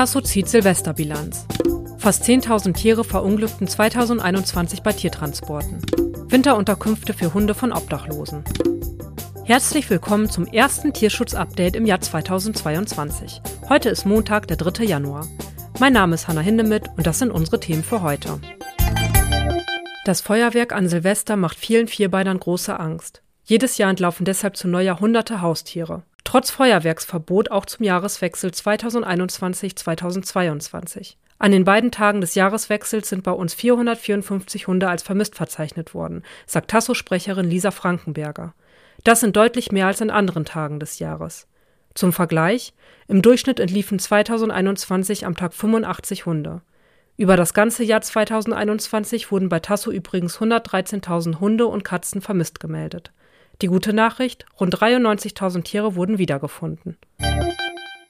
Tasso zieht Silvesterbilanz. Fast 10.000 Tiere verunglückten 2021 bei Tiertransporten. Winterunterkünfte für Hunde von Obdachlosen. Herzlich willkommen zum ersten Tierschutz-Update im Jahr 2022. Heute ist Montag, der 3. Januar. Mein Name ist Hanna Hindemith und das sind unsere Themen für heute. Das Feuerwerk an Silvester macht vielen Vierbeinern große Angst. Jedes Jahr entlaufen deshalb zu Neujahr hunderte Haustiere. Trotz Feuerwerksverbot auch zum Jahreswechsel 2021-2022. An den beiden Tagen des Jahreswechsels sind bei uns 454 Hunde als vermisst verzeichnet worden, sagt Tasso-Sprecherin Lisa Frankenberger. Das sind deutlich mehr als an anderen Tagen des Jahres. Zum Vergleich, im Durchschnitt entliefen 2021 am Tag 85 Hunde. Über das ganze Jahr 2021 wurden bei Tasso übrigens 113.000 Hunde und Katzen vermisst gemeldet. Die gute Nachricht, rund 93.000 Tiere wurden wiedergefunden.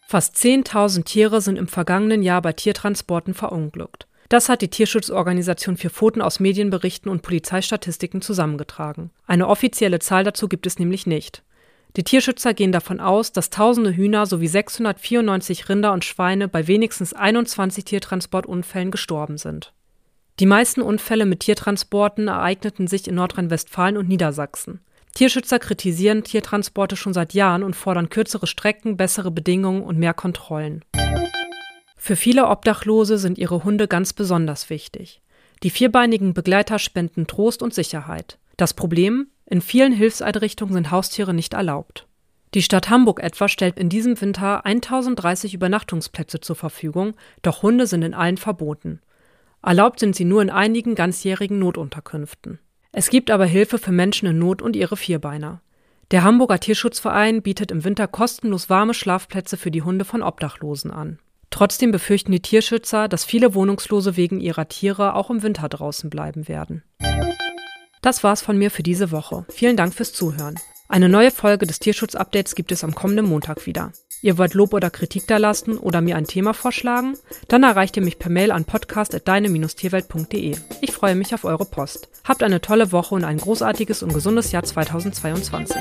Fast 10.000 Tiere sind im vergangenen Jahr bei Tiertransporten verunglückt. Das hat die Tierschutzorganisation Vier Pfoten aus Medienberichten und Polizeistatistiken zusammengetragen. Eine offizielle Zahl dazu gibt es nämlich nicht. Die Tierschützer gehen davon aus, dass tausende Hühner sowie 694 Rinder und Schweine bei wenigstens 21 Tiertransportunfällen gestorben sind. Die meisten Unfälle mit Tiertransporten ereigneten sich in Nordrhein-Westfalen und Niedersachsen. Tierschützer kritisieren Tiertransporte schon seit Jahren und fordern kürzere Strecken, bessere Bedingungen und mehr Kontrollen. Für viele Obdachlose sind ihre Hunde ganz besonders wichtig. Die vierbeinigen Begleiter spenden Trost und Sicherheit. Das Problem? In vielen Hilfseinrichtungen sind Haustiere nicht erlaubt. Die Stadt Hamburg etwa stellt in diesem Winter 1030 Übernachtungsplätze zur Verfügung, doch Hunde sind in allen verboten. Erlaubt sind sie nur in einigen ganzjährigen Notunterkünften. Es gibt aber Hilfe für Menschen in Not und ihre Vierbeiner. Der Hamburger Tierschutzverein bietet im Winter kostenlos warme Schlafplätze für die Hunde von Obdachlosen an. Trotzdem befürchten die Tierschützer, dass viele Wohnungslose wegen ihrer Tiere auch im Winter draußen bleiben werden. Das war's von mir für diese Woche. Vielen Dank fürs Zuhören. Eine neue Folge des Tierschutz-Updates gibt es am kommenden Montag wieder. Ihr wollt Lob oder Kritik da lassen oder mir ein Thema vorschlagen? Dann erreicht ihr mich per Mail an podcast.deine-tierwelt.de. Ich freue mich auf eure Post. Habt eine tolle Woche und ein großartiges und gesundes Jahr 2022.